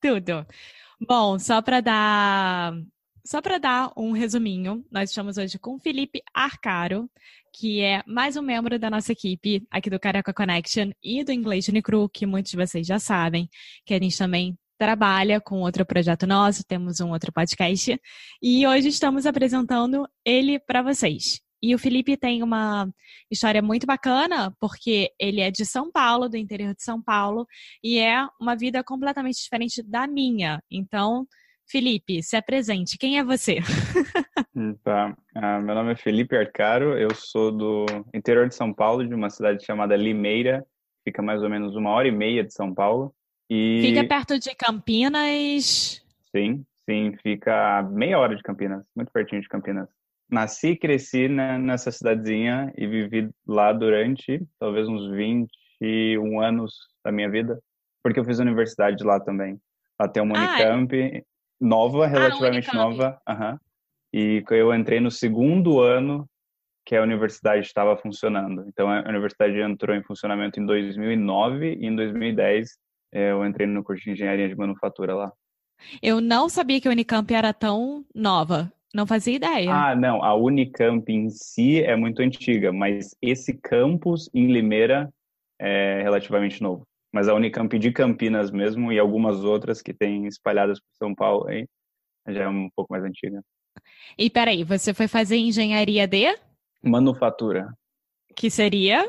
Tudo. Bom, só para dar só para dar um resuminho, nós estamos hoje com Felipe Arcaro, que é mais um membro da nossa equipe aqui do Carioca Connection e do Inglês Unicru, que muitos de vocês já sabem, que a gente também trabalha com outro projeto nosso, temos um outro podcast, e hoje estamos apresentando ele para vocês. E o Felipe tem uma história muito bacana, porque ele é de São Paulo, do interior de São Paulo, e é uma vida completamente diferente da minha. Então, Felipe, se apresente. Quem é você? Tá. Ah, meu nome é Felipe Arcaro, eu sou do interior de São Paulo, de uma cidade chamada Limeira, fica mais ou menos uma hora e meia de São Paulo. E... Fica perto de Campinas? Sim, sim, fica meia hora de Campinas, muito pertinho de Campinas. Nasci e cresci né, nessa cidadezinha e vivi lá durante talvez uns 21 anos da minha vida, porque eu fiz universidade lá também. Lá tem uma Unicamp, ah, é? nova, ah, relativamente ah, nova. Uhum. E eu entrei no segundo ano que a universidade estava funcionando. Então, a universidade entrou em funcionamento em 2009 e em 2010 eh, eu entrei no curso de engenharia de manufatura lá. Eu não sabia que a Unicamp era tão nova. Não fazia ideia. Ah, não. A Unicamp em si é muito antiga, mas esse campus em Limeira é relativamente novo. Mas a Unicamp de Campinas mesmo e algumas outras que tem espalhadas por São Paulo aí já é um pouco mais antiga. E peraí, você foi fazer engenharia de? Manufatura. Que seria?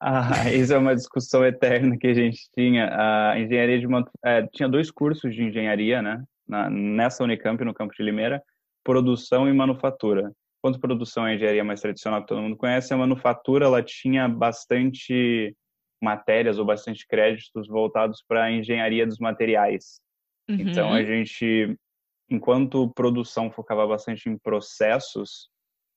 Ah, isso é uma discussão eterna que a gente tinha. A engenharia de é, tinha dois cursos de engenharia, né? Na, nessa Unicamp, no campo de Limeira, produção e manufatura. Quanto produção é a engenharia mais tradicional que todo mundo conhece, a manufatura ela tinha bastante matérias ou bastante créditos voltados para a engenharia dos materiais. Uhum. Então a gente, enquanto produção focava bastante em processos,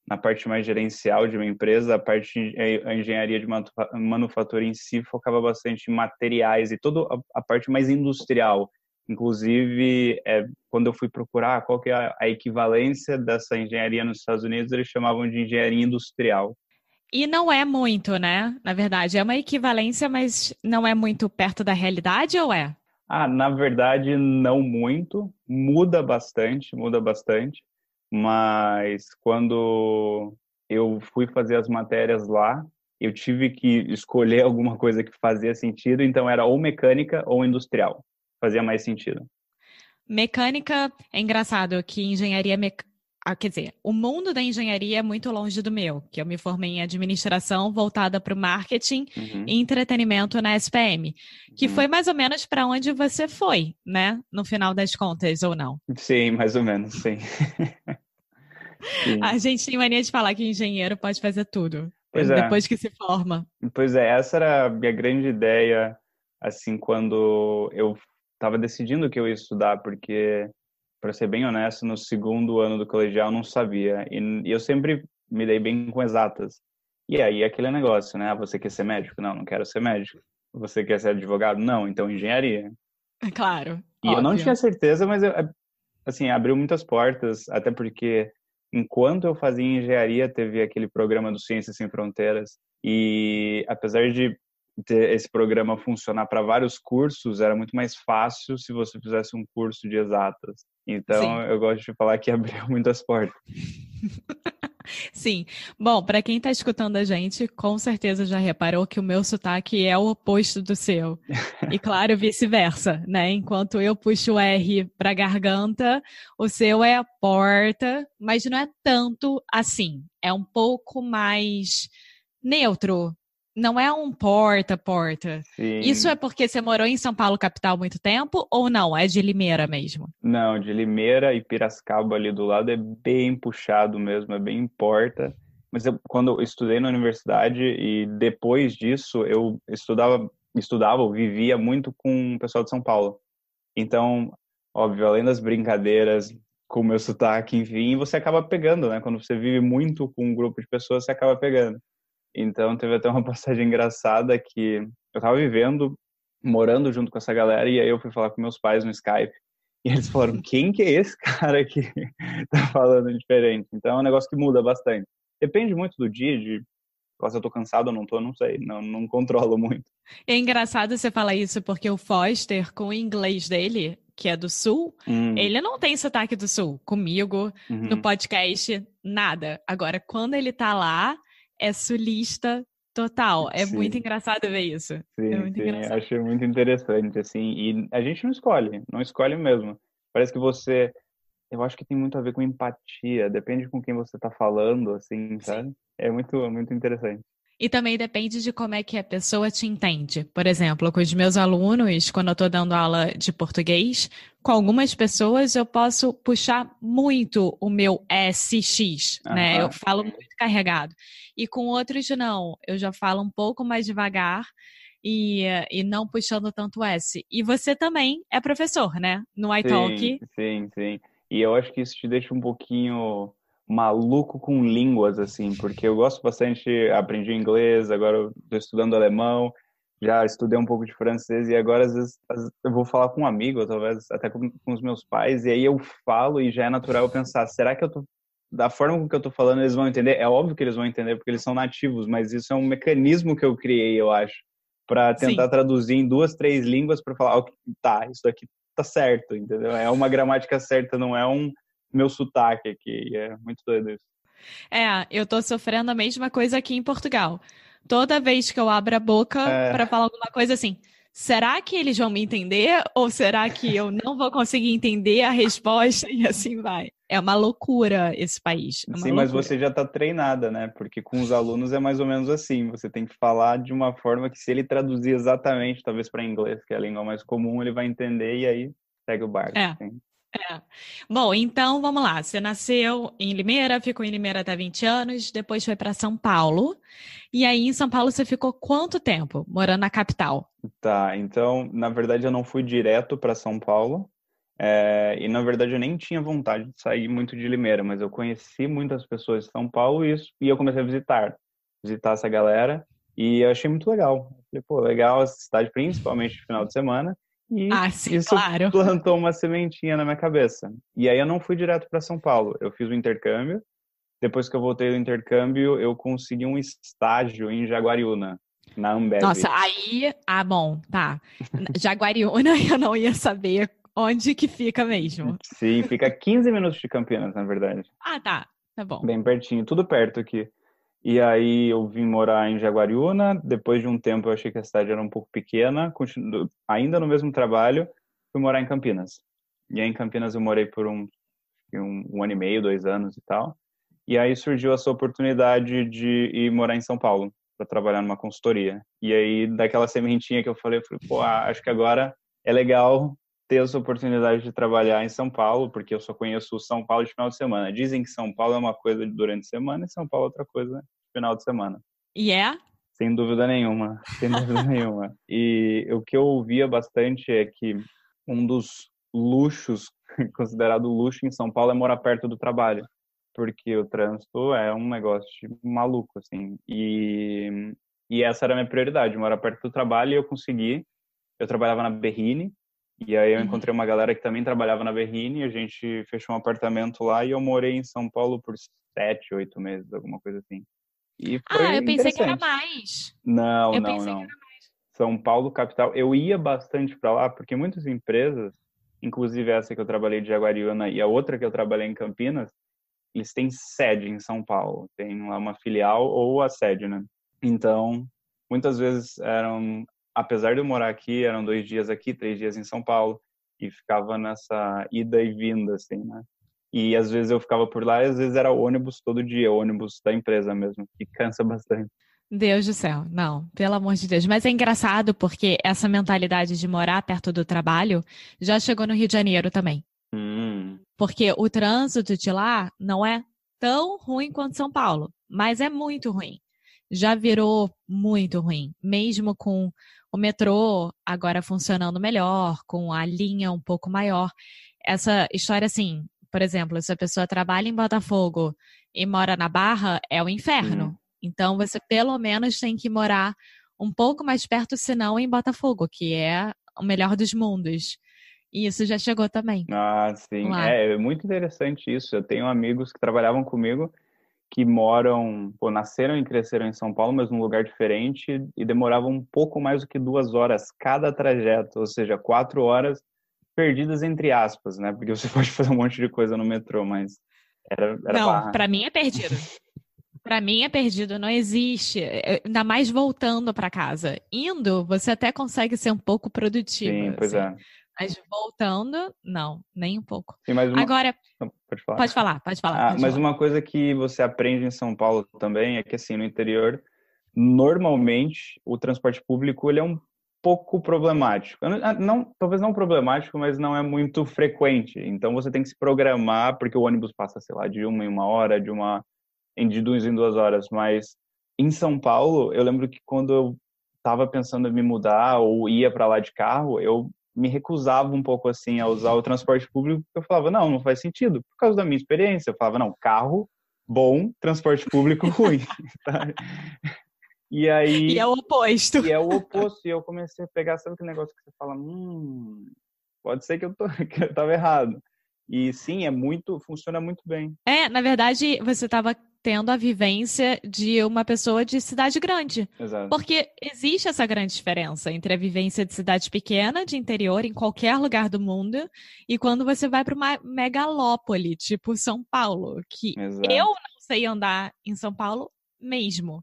na parte mais gerencial de uma empresa, a parte a engenharia de manufatura em si focava bastante em materiais e toda a parte mais industrial. Inclusive, é, quando eu fui procurar qual que é a equivalência dessa engenharia nos Estados Unidos, eles chamavam de engenharia industrial. E não é muito, né? Na verdade, é uma equivalência, mas não é muito perto da realidade ou é? Ah, na verdade, não muito. Muda bastante, muda bastante. Mas quando eu fui fazer as matérias lá, eu tive que escolher alguma coisa que fazia sentido, então era ou mecânica ou industrial. Fazia mais sentido. Mecânica é engraçado que engenharia mecânica ah, quer dizer, o mundo da engenharia é muito longe do meu, que eu me formei em administração voltada para o marketing uhum. e entretenimento na SPM, que uhum. foi mais ou menos para onde você foi, né? No final das contas, ou não? Sim, mais ou menos, sim. sim. A gente tem mania de falar que engenheiro pode fazer tudo. Pois é. depois é. que se forma. Pois é, essa era a minha grande ideia, assim, quando eu estava decidindo o que eu ia estudar, porque para ser bem honesto, no segundo ano do colegial não sabia. E, e, eu sempre me dei bem com exatas. E aí aquele negócio, né? Ah, você quer ser médico? Não, não quero ser médico. Você quer ser advogado? Não, então engenharia. É claro. E óbvio. eu não tinha certeza, mas eu, assim, abriu muitas portas, até porque enquanto eu fazia engenharia, teve aquele programa do Ciências Sem Fronteiras. E apesar de ter esse programa funcionar para vários cursos, era muito mais fácil se você fizesse um curso de exatas. Então, Sim. eu gosto de falar que abriu muitas portas. Sim. Bom, para quem está escutando a gente, com certeza já reparou que o meu sotaque é o oposto do seu. E claro, vice-versa, né? Enquanto eu puxo o R para garganta, o seu é a porta, mas não é tanto assim. É um pouco mais neutro, não é um porta-porta. Isso é porque você morou em São Paulo, capital, muito tempo, ou não? É de Limeira mesmo? Não, de Limeira e Piracicaba ali do lado é bem puxado mesmo, é bem porta. Mas eu, quando eu estudei na universidade e depois disso eu estudava, estudava, vivia muito com o pessoal de São Paulo. Então, óbvio, além das brincadeiras com o meu sotaque, enfim, você acaba pegando, né? Quando você vive muito com um grupo de pessoas, você acaba pegando. Então teve até uma passagem engraçada que eu tava vivendo, morando junto com essa galera, e aí eu fui falar com meus pais no Skype. E eles falaram: quem que é esse cara que tá falando diferente? Então é um negócio que muda bastante. Depende muito do dia, de se eu tô cansado ou não tô, não sei, não, não controlo muito. É engraçado você falar isso, porque o Foster, com o inglês dele, que é do Sul, hum. ele não tem sotaque do Sul. Comigo, uhum. no podcast, nada. Agora, quando ele tá lá, é sulista total. É sim. muito engraçado ver isso. Sim, é muito sim. Engraçado. Achei muito interessante, assim. E a gente não escolhe, não escolhe mesmo. Parece que você. Eu acho que tem muito a ver com empatia. Depende com quem você está falando, assim, sabe? Sim. É muito, muito interessante. E também depende de como é que a pessoa te entende. Por exemplo, com os meus alunos, quando eu estou dando aula de português, com algumas pessoas eu posso puxar muito o meu SX, uhum. né? Eu falo muito carregado. E com outros não, eu já falo um pouco mais devagar e, e não puxando tanto S. E você também é professor, né? No iTalk. Sim, sim, sim. E eu acho que isso te deixa um pouquinho maluco com línguas, assim, porque eu gosto bastante, aprendi inglês, agora estou estudando alemão, já estudei um pouco de francês e agora às vezes eu vou falar com um amigo, talvez até com, com, os meus pais, e aí eu falo e já é natural pensar, será que eu tô da forma com que eu tô falando eles vão entender? É óbvio que eles vão entender porque eles são nativos, mas isso é um mecanismo que eu criei, eu acho, para tentar Sim. traduzir em duas, três línguas para falar, oh, tá, isso aqui tá certo, entendeu? É uma gramática certa, não é um meu sotaque aqui. É muito doido isso. É, eu tô sofrendo a mesma coisa aqui em Portugal. Toda vez que eu abro a boca é... para falar alguma coisa assim, será que eles vão me entender? Ou será que eu não vou conseguir entender a resposta? E assim vai. É uma loucura esse país. É Sim, loucura. mas você já está treinada, né? Porque com os alunos é mais ou menos assim. Você tem que falar de uma forma que, se ele traduzir exatamente, talvez para inglês, que é a língua mais comum, ele vai entender e aí segue o barco. É. Assim. É. Bom, então vamos lá. Você nasceu em Limeira, ficou em Limeira até 20 anos, depois foi para São Paulo. E aí em São Paulo você ficou quanto tempo morando na capital? Tá, então na verdade eu não fui direto para São Paulo. É, e na verdade eu nem tinha vontade de sair muito de Limeira, mas eu conheci muitas pessoas de São Paulo e, isso, e eu comecei a visitar, visitar essa galera e eu achei muito legal. Falei, pô, legal essa cidade, principalmente no final de semana. E ah, sim, isso claro. plantou uma sementinha na minha cabeça. E aí eu não fui direto para São Paulo. Eu fiz o intercâmbio. Depois que eu voltei do intercâmbio, eu consegui um estágio em Jaguariúna, na Ambev. Nossa, aí, ah, bom, tá. Jaguariúna eu não ia saber onde que fica mesmo. Sim, fica 15 minutos de Campinas, na verdade. Ah, tá. Tá bom. Bem pertinho, tudo perto aqui. E aí eu vim morar em Jaguariúna. Depois de um tempo eu achei que a cidade era um pouco pequena. Continuo, ainda no mesmo trabalho, fui morar em Campinas. E aí em Campinas eu morei por um, um, um ano e meio, dois anos e tal. E aí surgiu essa oportunidade de ir morar em São Paulo para trabalhar numa consultoria. E aí daquela sementinha que eu falei, eu falei, pô, acho que agora é legal ter essa oportunidade de trabalhar em São Paulo, porque eu só conheço São Paulo de final de semana. Dizem que São Paulo é uma coisa durante a semana e São Paulo é outra coisa de final de semana. E é? Sem dúvida nenhuma, sem dúvida nenhuma. E o que eu ouvia bastante é que um dos luxos, considerado luxo em São Paulo, é morar perto do trabalho, porque o trânsito é um negócio maluco, assim. E, e essa era a minha prioridade, morar perto do trabalho, e eu consegui. Eu trabalhava na Berrine, e aí eu uhum. encontrei uma galera que também trabalhava na Berrine, a gente fechou um apartamento lá e eu morei em São Paulo por sete, oito meses, alguma coisa assim. E foi ah, eu pensei que era mais. Não, eu não, não. São Paulo, capital. Eu ia bastante para lá, porque muitas empresas, inclusive essa que eu trabalhei de Jaguariúna e a outra que eu trabalhei em Campinas, eles têm sede em São Paulo, tem lá uma filial ou a sede, né? Então, muitas vezes eram, apesar de eu morar aqui, eram dois dias aqui, três dias em São Paulo, e ficava nessa ida e vinda, assim, né? E às vezes eu ficava por lá e às vezes era ônibus todo dia, ônibus da empresa mesmo, que cansa bastante. Deus do céu, não, pelo amor de Deus. Mas é engraçado porque essa mentalidade de morar perto do trabalho já chegou no Rio de Janeiro também. Hum. Porque o trânsito de lá não é tão ruim quanto São Paulo, mas é muito ruim. Já virou muito ruim, mesmo com o metrô agora funcionando melhor, com a linha um pouco maior. Essa história, assim, por exemplo, se a pessoa trabalha em Botafogo e mora na Barra, é o inferno. Uhum. Então, você pelo menos tem que morar um pouco mais perto, senão em Botafogo, que é o melhor dos mundos. E isso já chegou também. Ah, sim. É, é muito interessante isso. Eu tenho amigos que trabalhavam comigo que moram, pô, nasceram e cresceram em São Paulo, mas num lugar diferente e demoravam um pouco mais do que duas horas cada trajeto, ou seja, quatro horas perdidas entre aspas, né? Porque você pode fazer um monte de coisa no metrô, mas era, era não, para mim é perdido. Para mim é perdido, não existe. É, ainda mais voltando para casa. Indo, você até consegue ser um pouco produtivo. Sim, pois assim. é. Mas voltando, não, nem um pouco. Sim, uma... Agora, pode falar. Pode falar, pode falar. Ah, pode mas falar. uma coisa que você aprende em São Paulo também é que assim no interior, normalmente o transporte público ele é um pouco problemático. Não, ah, não, talvez não problemático, mas não é muito frequente. Então você tem que se programar porque o ônibus passa, sei lá, de uma em uma hora, de uma de duas em duas horas, mas em São Paulo, eu lembro que quando eu estava pensando em me mudar ou ia para lá de carro, eu me recusava um pouco assim a usar o transporte público, porque eu falava, não, não faz sentido, por causa da minha experiência. Eu falava, não, carro bom, transporte público ruim. E aí. E é o oposto. E é o oposto. E eu comecei a pegar, sabe aquele negócio que você fala, hum, pode ser que eu, tô, que eu tava errado. E sim, é muito, funciona muito bem. É, na verdade, você estava tendo a vivência de uma pessoa de cidade grande. Exato. Porque existe essa grande diferença entre a vivência de cidade pequena, de interior, em qualquer lugar do mundo, e quando você vai para uma megalópole, tipo São Paulo, que Exato. eu não sei andar em São Paulo mesmo.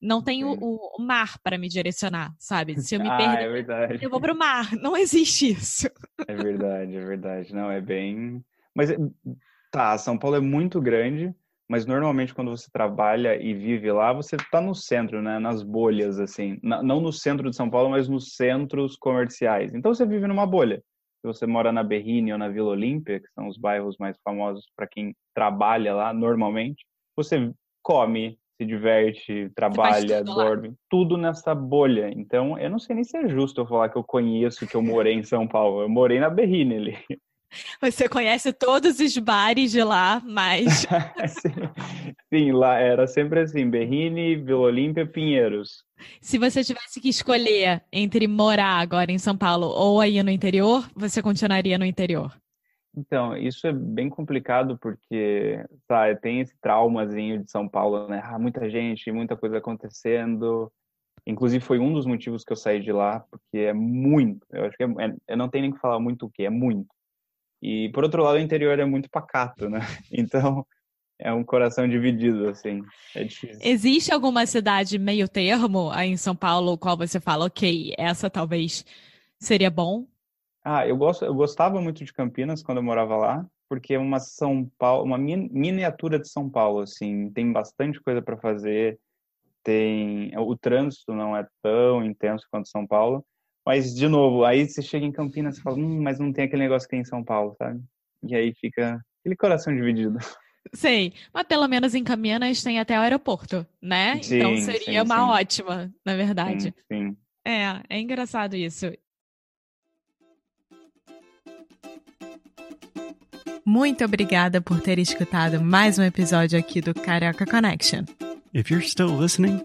Não tem o, o, mar para me direcionar, sabe? Se eu me ah, perder, é verdade. eu vou pro mar. Não existe isso. É verdade, é verdade. Não, é bem. Mas tá, São Paulo é muito grande, mas normalmente quando você trabalha e vive lá, você tá no centro, né? Nas bolhas, assim. Não no centro de São Paulo, mas nos centros comerciais. Então você vive numa bolha. Se você mora na Berrine ou na Vila Olímpia, que são os bairros mais famosos para quem trabalha lá normalmente, você come, se diverte, trabalha, tudo dorme, tudo nessa bolha. Então, eu não sei nem se é justo eu falar que eu conheço, que eu morei em São Paulo. Eu morei na Berrine ali. Você conhece todos os bares de lá, mas. Sim, lá era sempre assim: Berrine, Vila Olímpia, Pinheiros. Se você tivesse que escolher entre morar agora em São Paulo ou aí no interior, você continuaria no interior? Então, isso é bem complicado porque, sabe, tem esse traumazinho de São Paulo, né? Ah, muita gente, muita coisa acontecendo. Inclusive, foi um dos motivos que eu saí de lá, porque é muito. Eu acho que é, é, eu não tenho nem que falar muito o que, é muito. E, por outro lado, o interior é muito pacato, né? Então, é um coração dividido, assim. É difícil. Existe alguma cidade meio termo aí em São Paulo, qual você fala, ok, essa talvez seria bom? Ah, eu gosto, eu gostava muito de Campinas quando eu morava lá, porque é uma São Paulo, uma miniatura de São Paulo, assim, tem bastante coisa para fazer, tem o trânsito não é tão intenso quanto São Paulo, mas de novo, aí você chega em Campinas e fala, hum, mas não tem aquele negócio que tem em São Paulo, sabe? E aí fica aquele coração dividido. Sei, mas pelo menos em Campinas tem até o aeroporto, né? Sim, então seria sim, uma sim. ótima, na verdade. Sim, sim. É, é engraçado isso. Muito obrigada por ter escutado mais um episódio aqui do Carioca Connection. If you're still listening,